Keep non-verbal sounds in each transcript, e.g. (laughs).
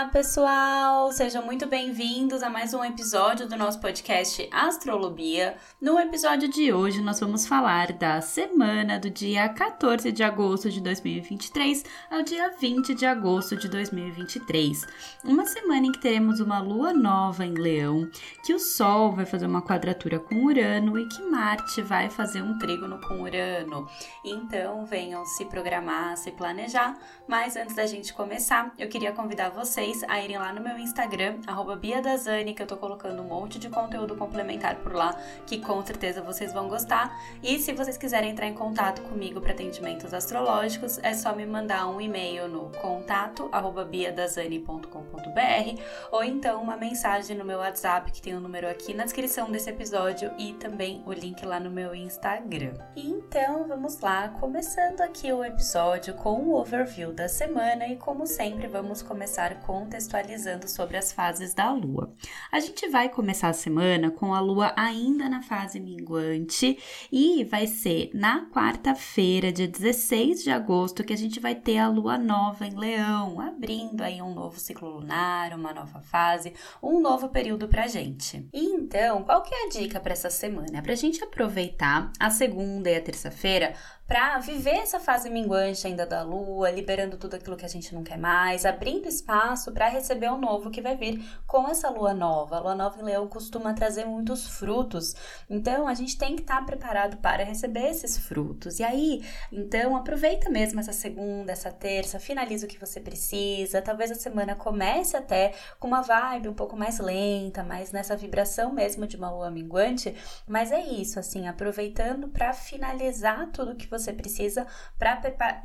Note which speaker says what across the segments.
Speaker 1: Olá, pessoal! Sejam muito bem-vindos a mais um episódio do nosso podcast Astrolobia. No episódio de hoje, nós vamos falar da semana do dia 14 de agosto de 2023 ao dia 20 de agosto de 2023. Uma semana em que teremos uma lua nova em Leão, que o Sol vai fazer uma quadratura com Urano e que Marte vai fazer um trígono com Urano. Então, venham se programar, se planejar. Mas antes da gente começar, eu queria convidar vocês a irem lá no meu Instagram, BiaDazani, que eu tô colocando um monte de conteúdo complementar por lá, que com certeza vocês vão gostar. E se vocês quiserem entrar em contato comigo para atendimentos astrológicos, é só me mandar um e-mail no contato biadazani.com.br ou então uma mensagem no meu WhatsApp, que tem o um número aqui na descrição desse episódio e também o link lá no meu Instagram. Então vamos lá, começando aqui o episódio com o overview da semana e como sempre vamos começar começar contextualizando sobre as fases da Lua. A gente vai começar a semana com a Lua ainda na fase minguante e vai ser na quarta-feira, dia 16 de agosto, que a gente vai ter a Lua nova em Leão, abrindo aí um novo ciclo lunar, uma nova fase, um novo período pra gente. Então, qual que é a dica para essa semana? É pra gente aproveitar a segunda e a terça-feira para viver essa fase minguante ainda da lua, liberando tudo aquilo que a gente não quer mais, abrindo espaço para receber o novo que vai vir com essa lua nova. A lua nova em Leão costuma trazer muitos frutos, então a gente tem que estar tá preparado para receber esses frutos. E aí, então, aproveita mesmo essa segunda, essa terça, finaliza o que você precisa. Talvez a semana comece até com uma vibe um pouco mais lenta, mais nessa vibração mesmo de uma lua minguante, mas é isso, assim, aproveitando para finalizar tudo que você você precisa para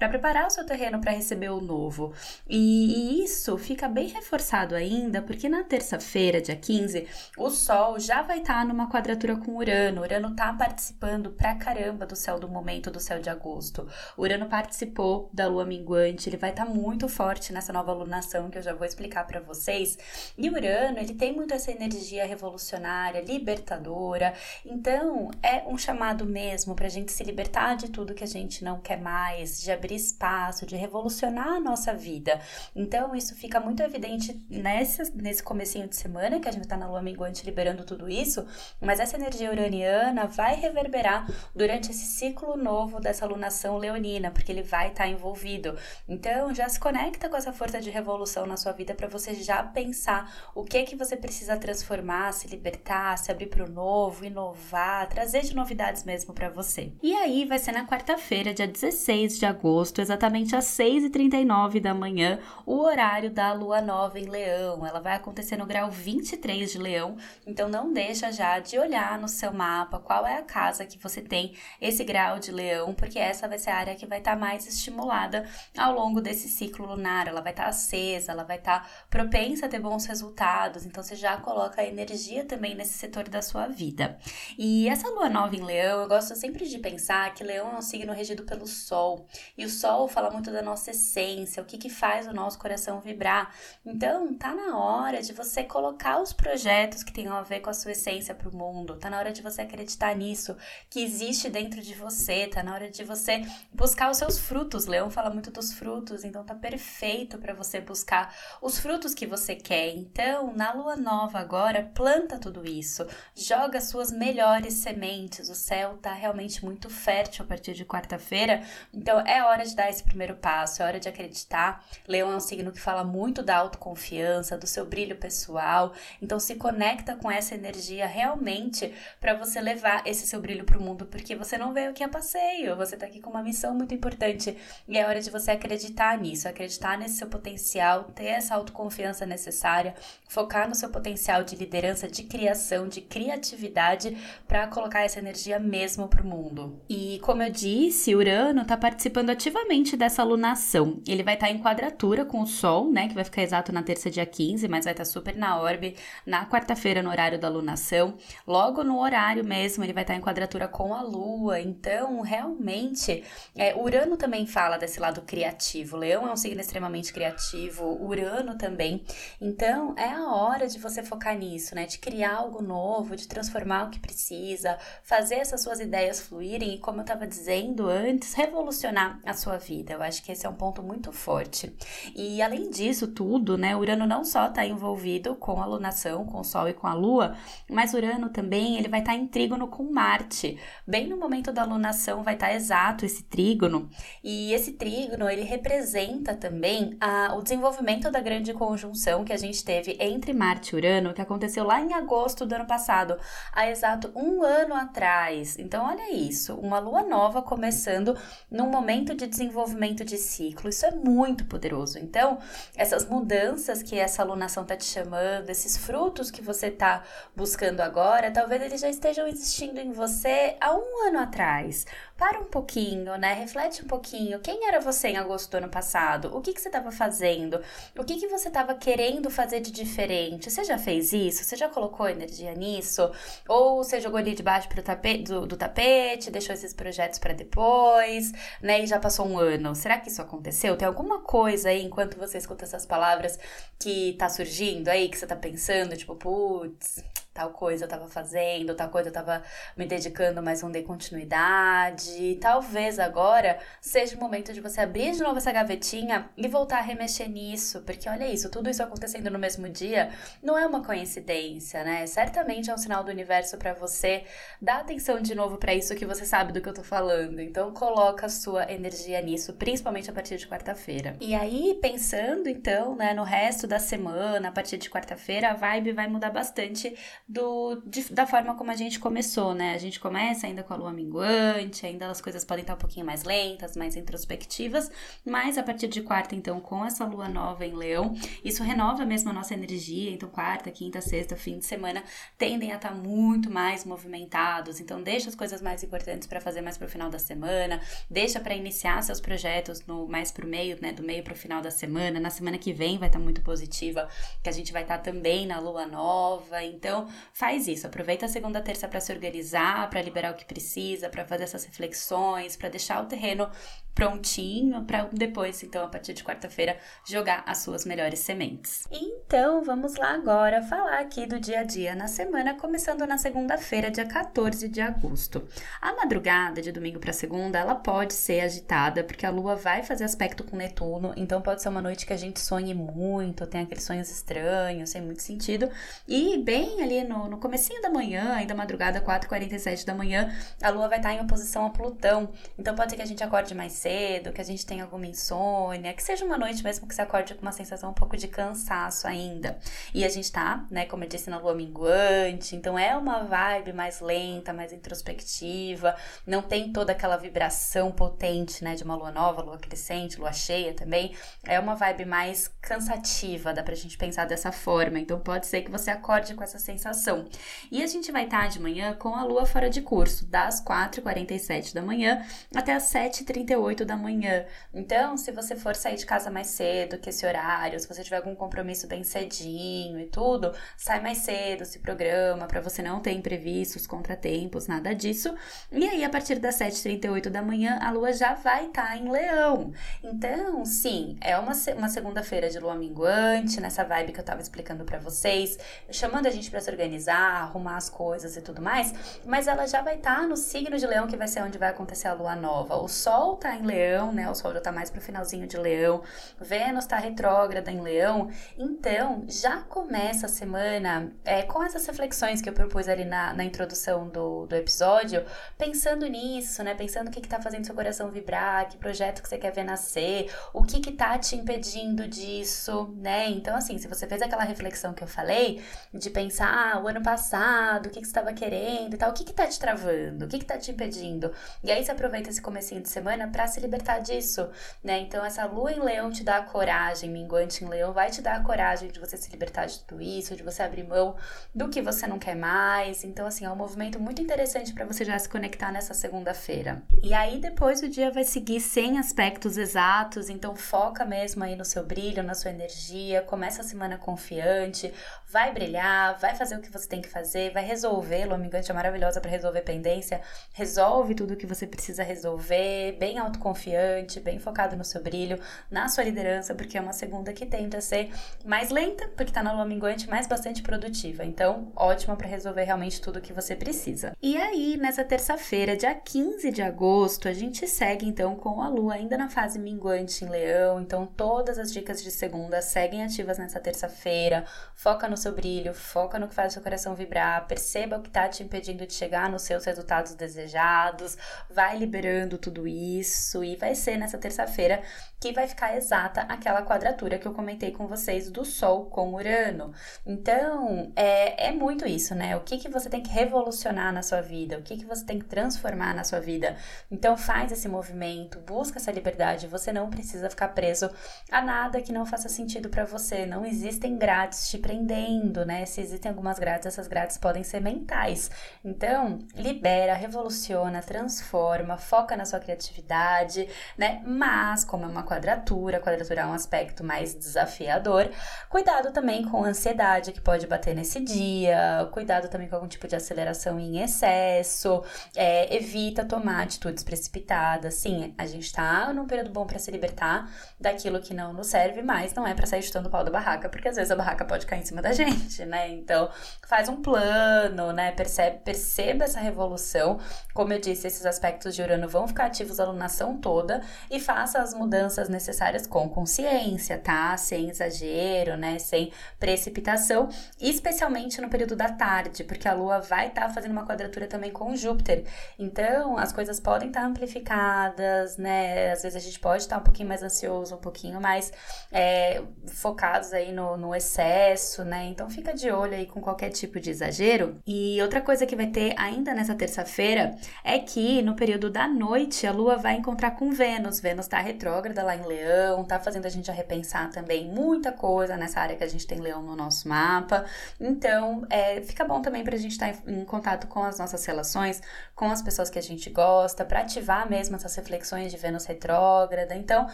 Speaker 1: preparar o seu terreno para receber o novo. E, e, isso fica bem reforçado ainda, porque na terça-feira, dia 15, o Sol já vai estar tá numa quadratura com Urano. Urano está participando pra caramba do céu do momento do céu de agosto. Urano participou da lua minguante, ele vai estar tá muito forte nessa nova lunação que eu já vou explicar para vocês. E Urano, ele tem muito essa energia revolucionária, libertadora. Então, é um chamado mesmo para a gente se libertar de tudo que a gente não quer mais, de abrir espaço, de revolucionar a nossa vida. Então, isso fica muito evidente nesse, nesse comecinho de semana, que a gente tá na lua minguante liberando tudo isso, mas essa energia uraniana vai reverberar durante esse ciclo novo dessa lunação leonina, porque ele vai estar tá envolvido. Então, já se conecta com essa força de revolução na sua vida para você já pensar o que que você precisa transformar, se libertar, se abrir para o novo, inovar, trazer de novidades mesmo para você. E aí vai ser na quarta quarta-feira, dia 16 de agosto, exatamente às 6h39 da manhã, o horário da lua nova em Leão. Ela vai acontecer no grau 23 de Leão, então não deixa já de olhar no seu mapa qual é a casa que você tem esse grau de Leão, porque essa vai ser a área que vai estar tá mais estimulada ao longo desse ciclo lunar. Ela vai estar tá acesa, ela vai estar tá propensa a ter bons resultados, então você já coloca a energia também nesse setor da sua vida. E essa lua nova em Leão, eu gosto sempre de pensar que Leão é um signo regido pelo Sol. E o Sol fala muito da nossa essência, o que, que faz o nosso coração vibrar. Então, tá na hora de você colocar os projetos que tenham a ver com a sua essência para o mundo. Tá na hora de você acreditar nisso, que existe dentro de você. Tá na hora de você buscar os seus frutos. Leão fala muito dos frutos, então tá perfeito para você buscar os frutos que você quer. Então, na lua nova agora, planta tudo isso. Joga suas melhores sementes. O céu tá realmente muito fértil a partir de quarta-feira. Então é hora de dar esse primeiro passo, é hora de acreditar. Leão é um signo que fala muito da autoconfiança, do seu brilho pessoal. Então se conecta com essa energia realmente para você levar esse seu brilho para o mundo, porque você não veio aqui a passeio, você tá aqui com uma missão muito importante e é hora de você acreditar nisso, acreditar nesse seu potencial, ter essa autoconfiança necessária, focar no seu potencial de liderança, de criação, de criatividade para colocar essa energia mesmo para o mundo. E como eu disse, disse, Urano está participando ativamente dessa lunação. Ele vai estar tá em quadratura com o Sol, né? Que vai ficar exato na terça, dia 15, mas vai estar tá super na orbe na quarta-feira, no horário da lunação. Logo no horário mesmo, ele vai estar tá em quadratura com a Lua. Então, realmente, é, Urano também fala desse lado criativo. Leão é um signo extremamente criativo, Urano também. Então, é a hora de você focar nisso, né? De criar algo novo, de transformar o que precisa, fazer essas suas ideias fluírem. E como eu estava dizendo, fazendo antes revolucionar a sua vida. Eu acho que esse é um ponto muito forte. E além disso tudo, né, Urano não só está envolvido com a lunação, com o Sol e com a Lua, mas Urano também ele vai estar tá em trígono com Marte. Bem no momento da lunação vai estar tá exato esse trígono. E esse trígono ele representa também a, o desenvolvimento da grande conjunção que a gente teve entre Marte e Urano, que aconteceu lá em agosto do ano passado, há exato um ano atrás. Então, olha isso, uma lua nova começando num momento de desenvolvimento de ciclo. Isso é muito poderoso. Então, essas mudanças que essa alunação está te chamando, esses frutos que você está buscando agora, talvez eles já estejam existindo em você há um ano atrás para um pouquinho, né? Reflete um pouquinho. Quem era você em agosto do ano passado? O que, que você estava fazendo? O que, que você estava querendo fazer de diferente? Você já fez isso? Você já colocou energia nisso? Ou você jogou ali debaixo pro do, do tapete, deixou esses projetos para depois, né? E já passou um ano. Será que isso aconteceu? Tem alguma coisa aí, enquanto você escuta essas palavras, que tá surgindo aí, que você tá pensando, tipo, putz tal coisa eu tava fazendo, tal coisa eu tava me dedicando, mas não dei continuidade. Talvez agora seja o momento de você abrir de novo essa gavetinha e voltar a remexer nisso, porque olha isso, tudo isso acontecendo no mesmo dia não é uma coincidência, né? Certamente é um sinal do universo para você dar atenção de novo para isso que você sabe do que eu tô falando. Então coloca a sua energia nisso, principalmente a partir de quarta-feira. E aí, pensando então, né, no resto da semana, a partir de quarta-feira, a vibe vai mudar bastante do, de, da forma como a gente começou, né? A gente começa ainda com a lua minguante, ainda as coisas podem estar um pouquinho mais lentas, mais introspectivas, mas a partir de quarta, então, com essa lua nova em leão, isso renova mesmo a nossa energia. Então, quarta, quinta, sexta, fim de semana tendem a estar muito mais movimentados. Então, deixa as coisas mais importantes para fazer mais para o final da semana, deixa para iniciar seus projetos no mais o meio, né? Do meio para o final da semana. Na semana que vem vai estar muito positiva, que a gente vai estar também na lua nova. Então, faz isso. Aproveita a segunda terça para se organizar, para liberar o que precisa, para fazer essas reflexões, para deixar o terreno prontinho para depois, então, a partir de quarta-feira, jogar as suas melhores sementes. Então, vamos lá agora falar aqui do dia a dia na semana, começando na segunda-feira, dia 14 de agosto. A madrugada de domingo para segunda, ela pode ser agitada, porque a lua vai fazer aspecto com Netuno, então pode ser uma noite que a gente sonhe muito, tem aqueles sonhos estranhos, sem muito sentido, e bem ali no, no comecinho da manhã, ainda madrugada, 4h47 da manhã, a lua vai estar em oposição a Plutão, então pode ser que a gente acorde mais cedo, que a gente tenha alguma insônia, que seja uma noite mesmo que você acorde com uma sensação um pouco de cansaço ainda. E a gente tá, né, como eu disse, na lua minguante, então é uma vibe mais lenta, mais introspectiva, não tem toda aquela vibração potente, né, de uma lua nova, lua crescente, lua cheia também. É uma vibe mais cansativa, dá pra gente pensar dessa forma. Então pode ser que você acorde com essa sensação. E a gente vai estar tá de manhã com a lua fora de curso, das 4h47 da manhã até as 7h38 8 da manhã. Então, se você for sair de casa mais cedo que esse horário, se você tiver algum compromisso bem cedinho e tudo, sai mais cedo, se programa para você não ter imprevistos, contratempos, nada disso. E aí, a partir das 7h38 da manhã, a lua já vai estar tá em leão. Então, sim, é uma, uma segunda-feira de lua minguante, nessa vibe que eu tava explicando para vocês, chamando a gente para se organizar, arrumar as coisas e tudo mais, mas ela já vai estar tá no signo de leão, que vai ser onde vai acontecer a lua nova. O sol tá em Leão, né? O Sol já tá mais pro finalzinho de Leão. Vênus tá retrógrada em Leão. Então, já começa a semana é, com essas reflexões que eu propus ali na, na introdução do, do episódio, pensando nisso, né? Pensando o que que tá fazendo seu coração vibrar, que projeto que você quer ver nascer, o que que tá te impedindo disso, né? Então, assim, se você fez aquela reflexão que eu falei, de pensar, ah, o ano passado, o que que você estava querendo e tal, o que que tá te travando, o que que tá te impedindo? E aí você aproveita esse comecinho de semana para se libertar disso, né? Então essa lua em leão te dá a coragem, minguante em leão vai te dar a coragem de você se libertar de tudo isso, de você abrir mão do que você não quer mais. Então assim, é um movimento muito interessante para você já se conectar nessa segunda-feira. E aí depois o dia vai seguir sem aspectos exatos, então foca mesmo aí no seu brilho, na sua energia, começa a semana confiante, vai brilhar, vai fazer o que você tem que fazer, vai resolver. Lua minguante é maravilhosa para resolver pendência. Resolve tudo o que você precisa resolver, bem autoconfiante, bem focado no seu brilho, na sua liderança, porque é uma segunda que tende a ser mais lenta, porque tá na lua minguante, mas bastante produtiva. Então, ótima para resolver realmente tudo o que você precisa. E aí, nessa terça-feira, dia 15 de agosto, a gente segue então com a lua ainda na fase minguante em Leão. Então, todas as dicas de segunda seguem ativas nessa terça-feira. Foca no seu brilho, foca no que faz o seu coração vibrar, perceba o que tá te impedindo de chegar nos seus resultados desejados, vai liberando tudo isso e vai ser nessa terça-feira que vai ficar exata aquela quadratura que eu comentei com vocês do Sol com Urano. Então, é, é muito isso, né? O que, que você tem que revolucionar na sua vida, o que, que você tem que transformar na sua vida. Então, faz esse movimento, busca essa liberdade. Você não precisa ficar preso a nada que não faça sentido para você. Não existem grades te prendendo, né? Se existem algumas grades, essas grades podem ser mentais. Então, libera, revoluciona, transforma, foca na sua criatividade, né? Mas, como é uma quadratura, a quadratura é um aspecto mais desafiador, cuidado também com a ansiedade que pode bater nesse dia, cuidado também com algum tipo de aceleração em excesso, é, evita tomar atitudes precipitadas. Sim, a gente tá num período bom para se libertar daquilo que não nos serve, mas não é para sair chutando o pau da barraca, porque às vezes a barraca pode cair em cima da (laughs) gente, né? Então, faz um plano, né? Percebe, perceba essa revolução. Como eu disse, esses aspectos de Urano vão ficar ativos a alunação toda e faça as mudanças necessárias com consciência, tá? Sem exagero, né? Sem precipitação, especialmente no período da tarde, porque a Lua vai estar tá fazendo uma quadratura também com Júpiter. Então, as coisas podem estar tá amplificadas, né? Às vezes a gente pode estar tá um pouquinho mais ansioso, um pouquinho mais é, focados aí no, no excesso, né? Então, fica de olho aí com qualquer tipo de exagero. E outra coisa que vai ter ainda nessa terça-feira é que no período da noite a Lua vai encontrar com Vênus. Vênus tá retrógrada lá em Leão, tá fazendo a gente a repensar também muita coisa nessa área que a gente tem Leão no nosso mapa. Então, é, fica bom também pra gente estar tá em, em contato com as nossas relações, com as pessoas que a gente gosta, para ativar mesmo essas reflexões de Vênus retrógrada. Então,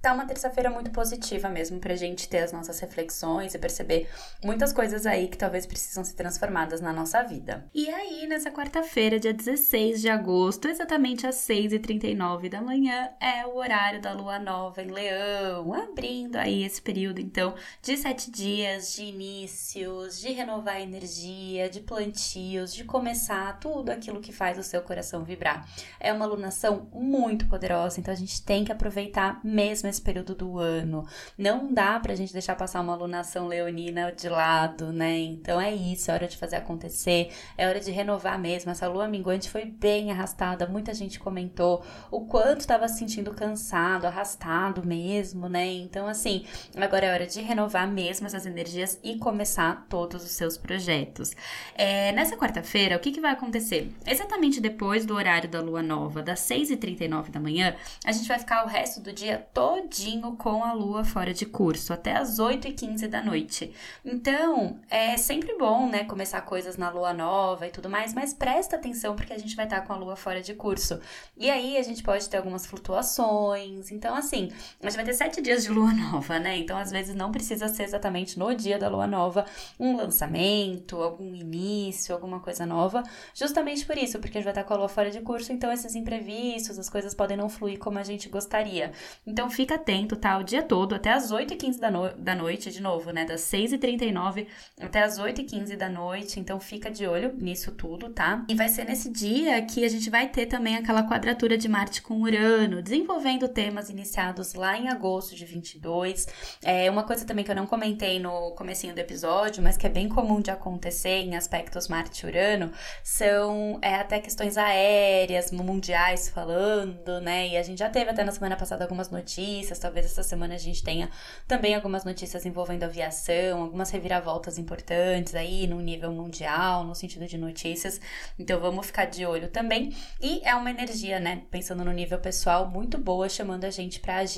Speaker 1: tá uma terça-feira muito positiva mesmo pra gente ter as nossas reflexões e perceber muitas coisas aí que talvez precisam ser transformadas na nossa vida. E aí, nessa quarta-feira, dia 16 de agosto, exatamente às 6h39 da manhã, é o horário da lua nova em Leão, abrindo aí esse período, então, de sete dias de inícios, de renovar energia, de plantios, de começar tudo aquilo que faz o seu coração vibrar. É uma alunação muito poderosa, então a gente tem que aproveitar mesmo esse período do ano. Não dá pra gente deixar passar uma alunação leonina de lado, né? Então é isso, é hora de fazer acontecer, é hora de renovar mesmo. Essa lua minguante foi bem arrastada, muita gente comentou o quanto estava se sentindo cansado, arrastado mesmo, né? Então, assim, agora é hora de renovar mesmo essas energias e começar todos os seus projetos. É, nessa quarta-feira, o que, que vai acontecer? Exatamente depois do horário da lua nova, das 6h39 da manhã, a gente vai ficar o resto do dia todinho com a lua fora de curso, até as 8h15 da noite. Então, é sempre bom, né, começar coisas na lua nova e tudo mais, mas presta atenção porque a gente vai estar com a lua fora de curso. E aí a gente pode ter algumas flutuações. Então, assim, a gente vai ter sete dias de lua (laughs) nova, né? Então, às vezes, não precisa ser exatamente no dia da lua nova um lançamento, algum início, alguma coisa nova. Justamente por isso, porque a gente vai estar com a lua fora de curso, então esses imprevistos, as coisas podem não fluir como a gente gostaria. Então, fica atento, tá? O dia todo, até as 8h15 da, no da noite, de novo, né? Das 6h39 até as 8h15 da noite. Então, fica de olho nisso tudo, tá? E vai ser nesse dia que a gente vai ter também aquela quadratura de Marte com Urano, desenvolvendo temas iniciados lá em agosto de 22. É uma coisa também que eu não comentei no comecinho do episódio, mas que é bem comum de acontecer em aspectos Marte-Urano, são é, até questões aéreas, mundiais falando, né? E a gente já teve até na semana passada algumas notícias, talvez essa semana a gente tenha também algumas notícias envolvendo aviação, algumas reviravoltas importantes aí no nível mundial, no sentido de notícias. Então vamos ficar de olho também. E é uma energia, né? Pensando no nível pessoal, muito boa, chamando a gente para agir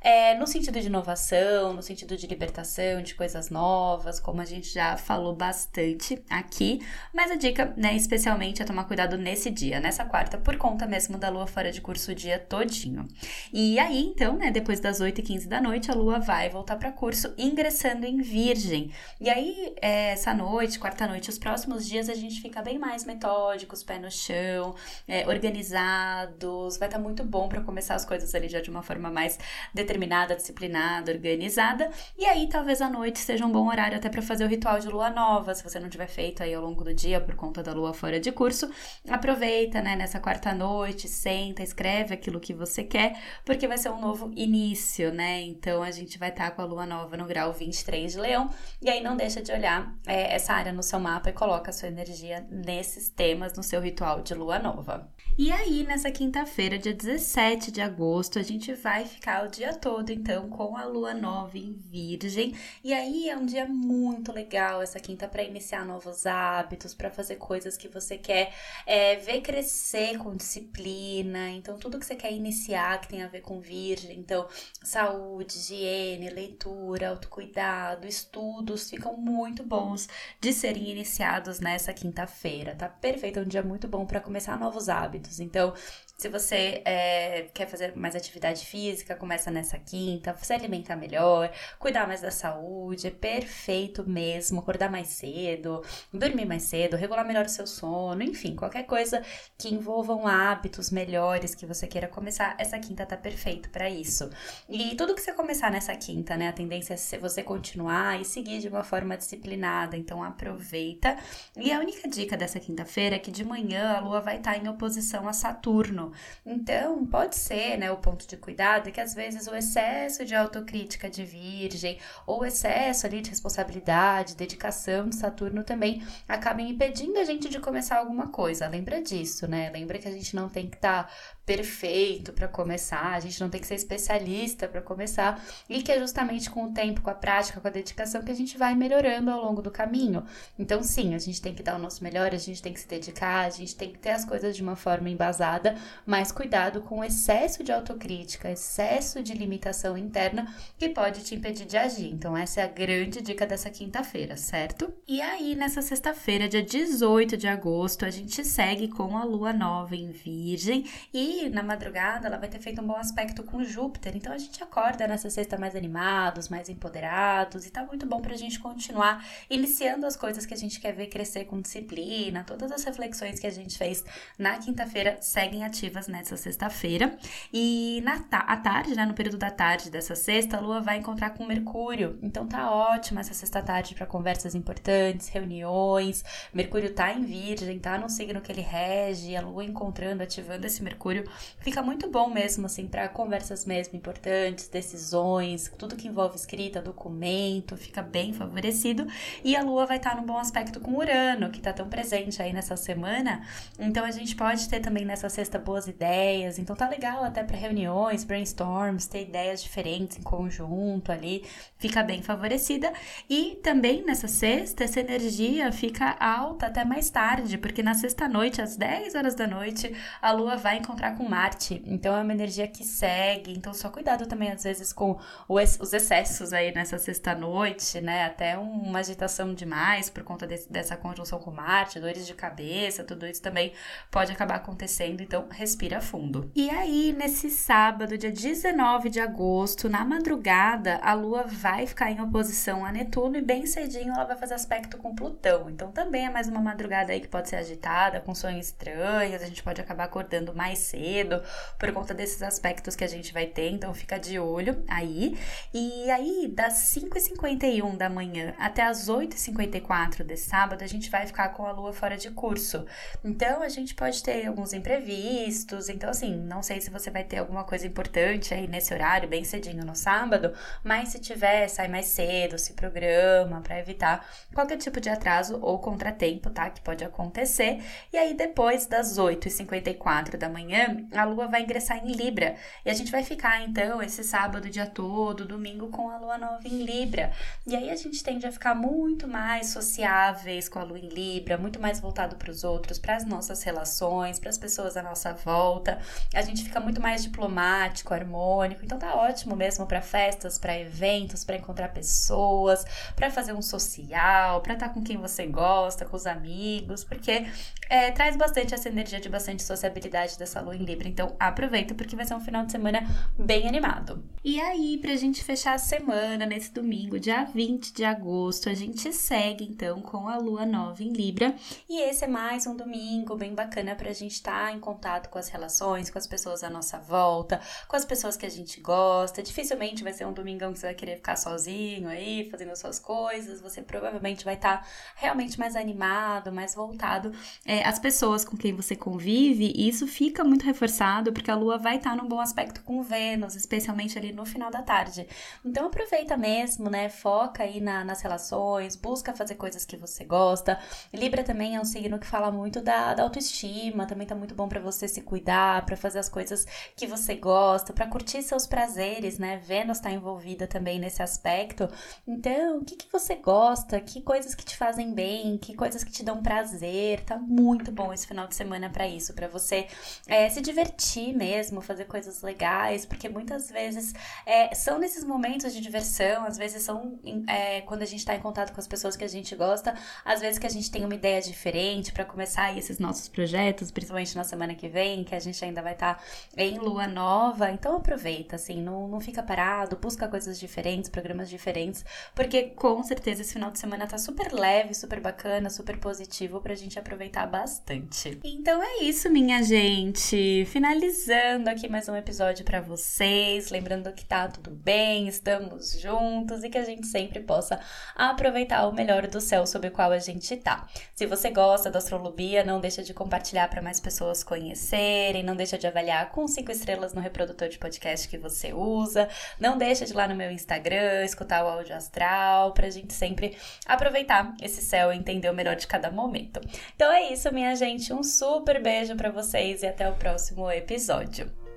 Speaker 1: é, no sentido de inovação, no sentido de libertação, de coisas novas, como a gente já falou bastante aqui. Mas a dica, né, especialmente é tomar cuidado nesse dia, nessa quarta, por conta mesmo da lua fora de curso o dia todinho. E aí, então, né, depois das 8 e 15 da noite, a lua vai voltar para curso, ingressando em Virgem. E aí, é, essa noite noite, quarta noite, os próximos dias a gente fica bem mais metódicos, pé no chão, é, organizados. Vai estar tá muito bom para começar as coisas ali já de uma forma mais determinada, disciplinada, organizada. E aí talvez a noite seja um bom horário até para fazer o ritual de lua nova, se você não tiver feito aí ao longo do dia por conta da lua fora de curso. Aproveita, né, nessa quarta noite, senta, escreve aquilo que você quer, porque vai ser um novo início, né? Então a gente vai estar tá com a lua nova no grau 23 de Leão, e aí não deixa de olhar é, essa área no seu mapa e coloca a sua energia nesses temas no seu ritual de lua nova. E aí, nessa quinta-feira, dia 17 de agosto, a gente vai ficar o dia todo, então, com a lua nova em Virgem. E aí é um dia muito legal essa quinta para iniciar novos hábitos, para fazer coisas que você quer é, ver crescer com disciplina. Então, tudo que você quer iniciar que tem a ver com Virgem, então, saúde, higiene, leitura, autocuidado, estudos, ficam muito bons de serem iniciados nessa quinta-feira, tá? Perfeito, é um dia muito bom para começar novos hábitos Então, se você é, quer fazer mais atividade física, começa nessa quinta, se alimentar melhor, cuidar mais da saúde, é perfeito mesmo, acordar mais cedo, dormir mais cedo, regular melhor o seu sono, enfim, qualquer coisa que envolvam hábitos melhores que você queira começar, essa quinta tá perfeito para isso. E tudo que você começar nessa quinta, né, a tendência é você continuar e seguir de uma forma disciplinada, então aproveita. E a única dica dessa quinta-feira é que de manhã a lua vai estar tá em oposição a Saturno. Então, pode ser, né, o ponto de cuidado é que às vezes o excesso de autocrítica de Virgem ou o excesso ali de responsabilidade, dedicação de Saturno também acabem impedindo a gente de começar alguma coisa. Lembra disso, né? Lembra que a gente não tem que estar tá perfeito para começar, a gente não tem que ser especialista para começar e que é justamente com o tempo, com a prática, com a dedicação que a gente vai melhorando ao longo do caminho. Então, sim, a gente tem que dar o nosso melhor, a gente tem que se dedicar, a gente tem que ter as coisas de uma forma embasada, mas cuidado com o excesso de autocrítica, excesso de limitação interna que pode te impedir de agir. Então, essa é a grande dica dessa quinta-feira, certo? E aí, nessa sexta-feira, dia 18 de agosto, a gente segue com a lua nova em Virgem e na madrugada ela vai ter feito um bom aspecto com Júpiter, então a gente acorda nessa sexta mais animados, mais empoderados, e tá muito bom pra gente continuar iniciando as coisas que a gente quer ver crescer com disciplina, todas as reflexões que a gente fez na quinta-feira seguem ativas nessa sexta-feira. E na ta à tarde, né, no período da tarde dessa sexta, a Lua vai encontrar com Mercúrio. Então tá ótima essa sexta-tarde para conversas importantes, reuniões. Mercúrio tá em Virgem, tá no signo que ele rege, a Lua encontrando, ativando esse Mercúrio fica muito bom mesmo, assim, para conversas mesmo importantes, decisões, tudo que envolve escrita, documento, fica bem favorecido. E a Lua vai estar tá num bom aspecto com Urano, que está tão presente aí nessa semana. Então a gente pode ter também nessa sexta boas ideias. Então tá legal até para reuniões, brainstorms, ter ideias diferentes em conjunto ali, fica bem favorecida. E também nessa sexta, essa energia fica alta até mais tarde, porque na sexta noite, às 10 horas da noite, a Lua vai encontrar com Marte. Então é uma energia que segue. Então só cuidado também às vezes com os excessos aí nessa sexta noite, né? Até uma agitação demais por conta desse, dessa conjunção com Marte, dores de cabeça, tudo isso também pode acabar acontecendo. Então respira fundo. E aí nesse sábado, dia 19 de agosto, na madrugada, a Lua vai ficar em oposição a Netuno e bem cedinho ela vai fazer aspecto com Plutão. Então também é mais uma madrugada aí que pode ser agitada, com sonhos estranhos, a gente pode acabar acordando mais cedo por conta desses aspectos que a gente vai ter, então fica de olho aí. E aí, das 5h51 da manhã até as 8h54 de sábado, a gente vai ficar com a lua fora de curso. Então, a gente pode ter alguns imprevistos, então assim, não sei se você vai ter alguma coisa importante aí nesse horário, bem cedinho no sábado, mas se tiver, sai mais cedo, se programa para evitar qualquer tipo de atraso ou contratempo, tá? Que pode acontecer. E aí, depois das 8h54 da manhã, a lua vai ingressar em Libra. E a gente vai ficar, então, esse sábado, dia todo, domingo, com a lua nova em Libra. E aí a gente tende a ficar muito mais sociáveis com a lua em Libra, muito mais voltado para os outros, para as nossas relações, para as pessoas à nossa volta. A gente fica muito mais diplomático, harmônico. Então tá ótimo mesmo para festas, para eventos, para encontrar pessoas, para fazer um social, para estar tá com quem você gosta, com os amigos, porque é, traz bastante essa energia de bastante sociabilidade dessa lua em Libra. Então aproveita porque vai ser um final de semana bem animado. E aí, pra gente fechar a semana, nesse domingo, dia 20 de agosto, a gente segue segue então com a lua nova em Libra. E esse é mais um domingo bem bacana pra gente estar tá em contato com as relações, com as pessoas à nossa volta, com as pessoas que a gente gosta. Dificilmente vai ser um domingão que você vai querer ficar sozinho aí, fazendo as suas coisas. Você provavelmente vai estar tá realmente mais animado, mais voltado é, às pessoas com quem você convive. E isso fica muito reforçado porque a lua vai estar tá num bom aspecto com Vênus, especialmente ali no final da tarde. Então aproveita mesmo, né? Foca aí na, nas relações, busca fazer coisas que você gosta. Libra também é um signo que fala muito da, da autoestima, também tá muito bom para você se cuidar, para fazer as coisas que você gosta, para curtir seus prazeres, né? Vênus tá envolvida também nesse aspecto. Então, o que, que você gosta? Que coisas que te fazem bem? Que coisas que te dão prazer? Tá muito bom esse final de semana para isso, para você é, se divertir mesmo, fazer coisas legais, porque muitas vezes é, são nesses momentos de diversão, às vezes são é, quando a gente está em contato com as pessoas que a gente gosta, às vezes que a gente tem uma ideia diferente para começar esses nossos projetos, principalmente na semana que vem, que a gente ainda vai estar tá em lua nova. Então aproveita, assim, não, não fica parado, busca coisas diferentes, programas diferentes, porque com certeza esse final de semana tá super leve, super bacana, super positivo pra gente aproveitar bastante. Então é isso, minha gente. Finalizando aqui mais um episódio para vocês, lembrando que tá tudo bem, estamos juntos e que a gente sempre possa aproveitar o melhor do céu sobre o qual a gente tá. Se você gosta da astrolobia, não deixa de compartilhar para mais pessoas conhecerem, não deixa de avaliar com cinco estrelas no reprodutor de podcast que você usa, não deixa de ir lá no meu Instagram, escutar o áudio astral, pra gente sempre aproveitar esse céu e entender o melhor de cada momento. Então é isso, minha gente, um super beijo para vocês e até o próximo episódio.